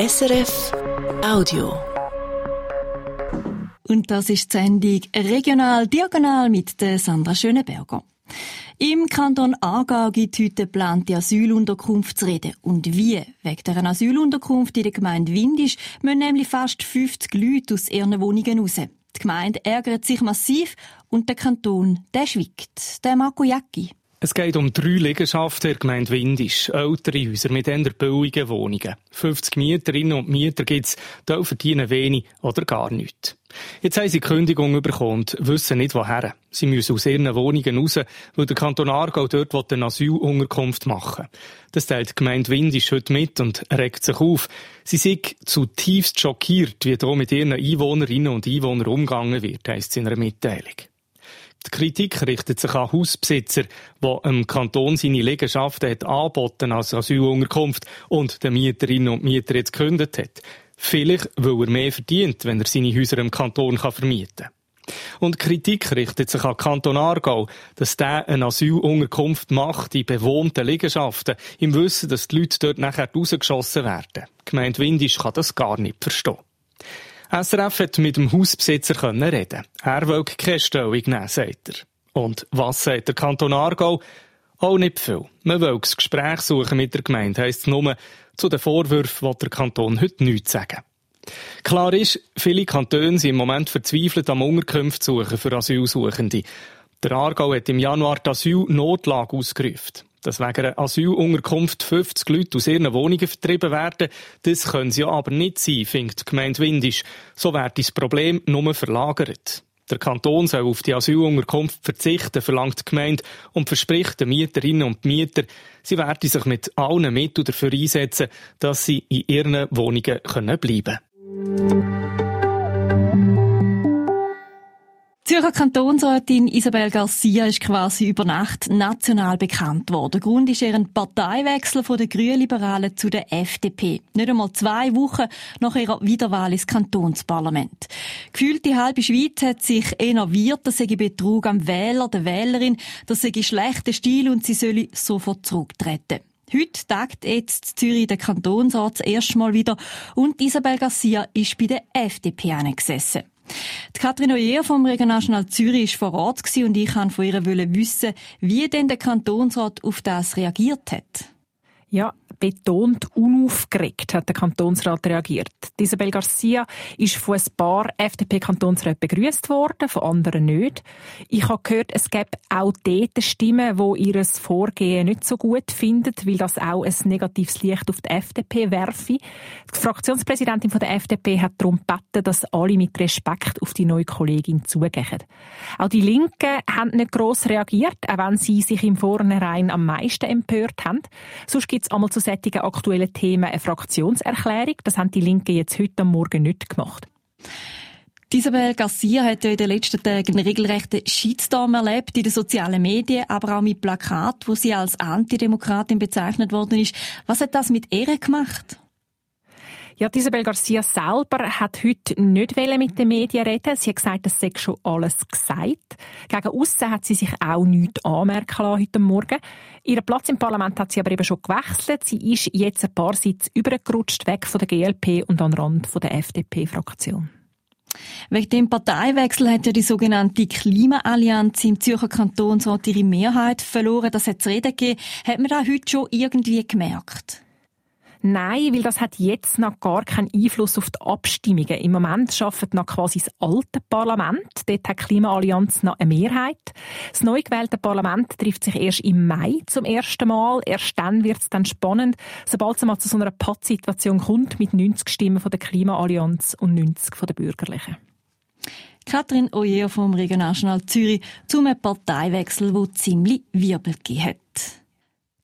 SRF Audio. Und das ist die Sendung Regional Diagonal mit der Sandra Schöneberger. Im Kanton Aargau gibt heute geplante Asylunterkunftsrede. Und wie? Wegen der Asylunterkunft in der Gemeinde Windisch müssen nämlich fast 50 Leute aus ihren Wohnungen raus. Die Gemeinde ärgert sich massiv und der Kanton, der schwiegt. Der Marco Jacki. Es geht um drei Liegenschaften der Gemeinde Windisch. Ältere Häuser mit eher billigen Wohnungen. 50 Mieterinnen und Mieter gibt's, die verdienen wenig oder gar nichts. Jetzt haben sie Kündigung bekommen und wissen nicht woher. Sie müssen aus ihren Wohnungen raus, weil der Kanton Aargau dort eine Asylunterkunft machen Das teilt die Gemeinde Windisch heute mit und regt sich auf. Sie sind zutiefst schockiert, wie hier mit ihren Einwohnerinnen und Einwohnern umgegangen wird, heisst es in einer Mitteilung. Die Kritik richtet sich an Hausbesitzer, die dem Kanton seine Liegenschaften hat angeboten als Asylunterkunft und den Mieterinnen und Mieter jetzt gekündigt hat. Vielleicht, weil er mehr verdient, wenn er seine Häuser im Kanton vermieten kann. Und Kritik richtet sich an Kanton Aargau, dass der eine Asylunterkunft macht in bewohnten Liegenschaften, im Wissen, dass die Leute dort nachher rausgeschossen werden. Die Gemeinde Windisch kann das gar nicht verstehen. SRF hat mit dem Hausbesitzer reden. Er will keine Stellung nehmen, sagt er. Und was sagt der Kanton Aargau? Auch nicht viel. Man will das Gespräch suchen mit der Gemeinde, heisst es nur, zu den Vorwürfen will der Kanton heute nichts sagen. Klar ist, viele Kantone sind im Moment verzweifelt am Unterkünfte suchen für Asylsuchende. Der Aargau hat im Januar die Asylnotlage ausgerufen dass wegen einer Asylunterkunft 50 Leute aus ihren Wohnungen vertrieben werden. Das können sie aber nicht sein, findet die Gemeinde Windisch. So wird das Problem nur verlagert. Der Kanton soll auf die Asylunterkunft verzichten, verlangt die Gemeinde und verspricht den Mieterinnen und Mietern, sie werden sich mit allen Mitteln dafür einsetzen, dass sie in ihren Wohnungen bleiben können. Zürcher Kantonsrätin Isabel Garcia ist quasi über Nacht national bekannt worden. Grund ist ihren Parteiwechsel von den Grünliberalen zu der FDP. Nicht einmal zwei Wochen nach ihrer Wiederwahl ins Kantonsparlament. Gefühlt die halbe Schweiz hat sich enerviert, das sei Betrug am Wähler, der Wählerin, das sei schlechter Stil und sie solle sofort zurücktreten. Heute tagt jetzt Zürich der Kantonsrat das erste Mal wieder und Isabel Garcia ist bei der FDP angesessen. Die Katrin Oyer vom Regionaljournal Zürich war vor Ort und ich wollte von ihr wissen, wie denn der Kantonsrat auf das reagiert hat. Ja, betont unaufgeregt hat der Kantonsrat reagiert. Isabel Garcia ist von ein paar FDP-Kantonsräten begrüßt worden, von anderen nicht. Ich habe gehört, es gäbe auch dort Stimmen, die ihr Vorgehen nicht so gut finden, weil das auch ein negatives Licht auf die FDP werfe. Die Fraktionspräsidentin der FDP hat darum gebeten, dass alle mit Respekt auf die neue Kollegin zugehen. Auch die Linken haben nicht gross reagiert, auch wenn sie sich im Vornherein am meisten empört haben. Sonst gibt es einmal zu solchen aktuellen Themen eine Fraktionserklärung. Das haben die Linken jetzt heute am Morgen nicht gemacht. Isabel Garcia hat ja in den letzten Tagen einen regelrechten Shitstorm erlebt in den sozialen Medien, aber auch mit Plakaten, wo sie als Antidemokratin bezeichnet worden ist. Was hat das mit ihr gemacht? Ja, Isabel Garcia selber hat heute nicht mit den Medien reden. Sie hat gesagt, es sei schon alles gesagt. Gegen aussen hat sie sich auch nichts anmerken lassen heute Morgen. Ihren Platz im Parlament hat sie aber eben schon gewechselt. Sie ist jetzt ein paar Sitze übergerutscht, weg von der GLP und an den Rand der FDP-Fraktion. Wegen dem Parteiwechsel hat ja die sogenannte Klimaallianz im Zürcher Kantonsrat ihre Mehrheit verloren. Das hat es reden gegeben. Hat man da heute schon irgendwie gemerkt? Nein, weil das hat jetzt noch gar keinen Einfluss auf die Abstimmungen. Im Moment arbeitet noch quasi das alte Parlament. Dort hat die Klimaallianz noch eine Mehrheit. Das neu gewählte Parlament trifft sich erst im Mai zum ersten Mal. Erst dann wird es dann spannend, sobald es mal zu so einer Pattsituation kommt mit 90 Stimmen von der Klimaallianz und 90 von der Bürgerlichen. Katrin Oyer vom Regionaljournal Zürich zum Parteiwechsel, wo ziemlich Wirbel gegeben hat.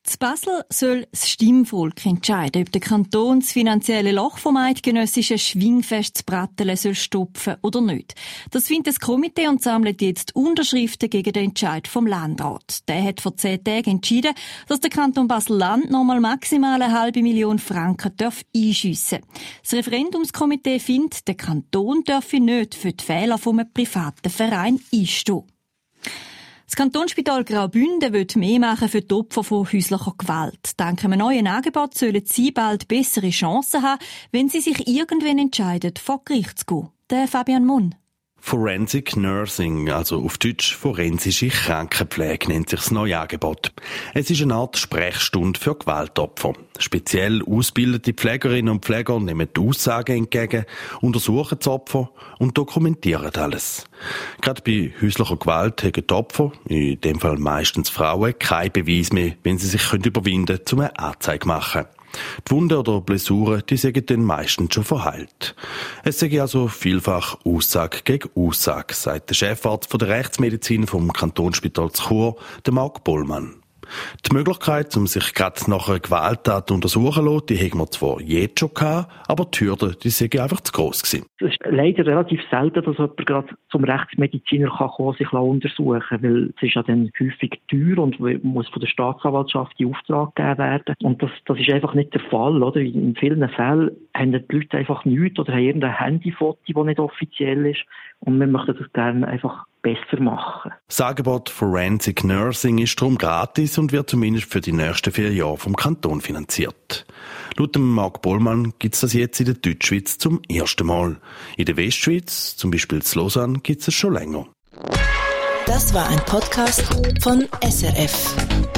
Z Basel soll das Stimmvolk entscheiden, ob der Kanton das finanzielle Loch vom eidgenössischen Schwingfest Brattelen soll stopfen oder nicht. Das findet das Komitee und sammelt jetzt Unterschriften gegen den Entscheid vom Landrat. Der hat vor zehn Tagen entschieden, dass der Kanton Basel-Land nochmal maximal eine halbe Million Franken darf einschiessen. Das Referendumskomitee findet, der Kanton dürfe nicht für die Fehler vom privaten Verein einstehen. Das Kantonsspital Graubünden wird mehr machen für die Opfer von häuslicher Gewalt. Dank einem neuen Angebot sollen sie bald bessere Chancen haben, wenn sie sich irgendwann entscheiden, vor Gericht zu gehen. Der Fabian Munn. Forensic Nursing, also auf Deutsch forensische Krankenpflege, nennt sich das neue Angebot. Es ist eine Art Sprechstunde für Gewaltopfer. Speziell ausgebildete Pflegerinnen und Pfleger nehmen die Aussagen entgegen, untersuchen das Opfer und dokumentieren alles. Gerade bei häuslicher Gewalt haben die Opfer, in dem Fall meistens Frauen, keinen Beweis mehr, wenn sie sich überwinden können, um eine Anzeige zu machen. Die Wunden oder Blessuren, die sind dann meistens schon verheilt. Es sei also vielfach Aussage gegen Aussage, sagt der Chefarzt der Rechtsmedizin vom Kantonsspital Chur, der Marc Bollmann. Die Möglichkeit, um sich gerade nach einer Gewalttat untersuchen zu lassen, die haben wir zwar jetzt schon gehabt, aber die Hürde, die sind einfach zu gross gewesen. Es ist leider relativ selten, dass jemand gerade zum Rechtsmediziner kann kommen, sich untersuchen kann, weil es ist ja dann häufig teuer und muss von der Staatsanwaltschaft in Auftrag gegeben werden. Und das, das ist einfach nicht der Fall, oder? In vielen Fällen haben die Leute einfach nichts oder haben irgendein Handyfoto, das nicht offiziell ist. Und wir möchten das gerne einfach besser machen. Das Angebot Forensic Nursing ist darum gratis und wird zumindest für die nächsten vier Jahre vom Kanton finanziert. Laut dem Marc Bollmann gibt es das jetzt in der Deutschschweiz zum ersten Mal. In der Westschweiz, zum Beispiel in Lausanne, gibt es es schon länger. Das war ein Podcast von SRF.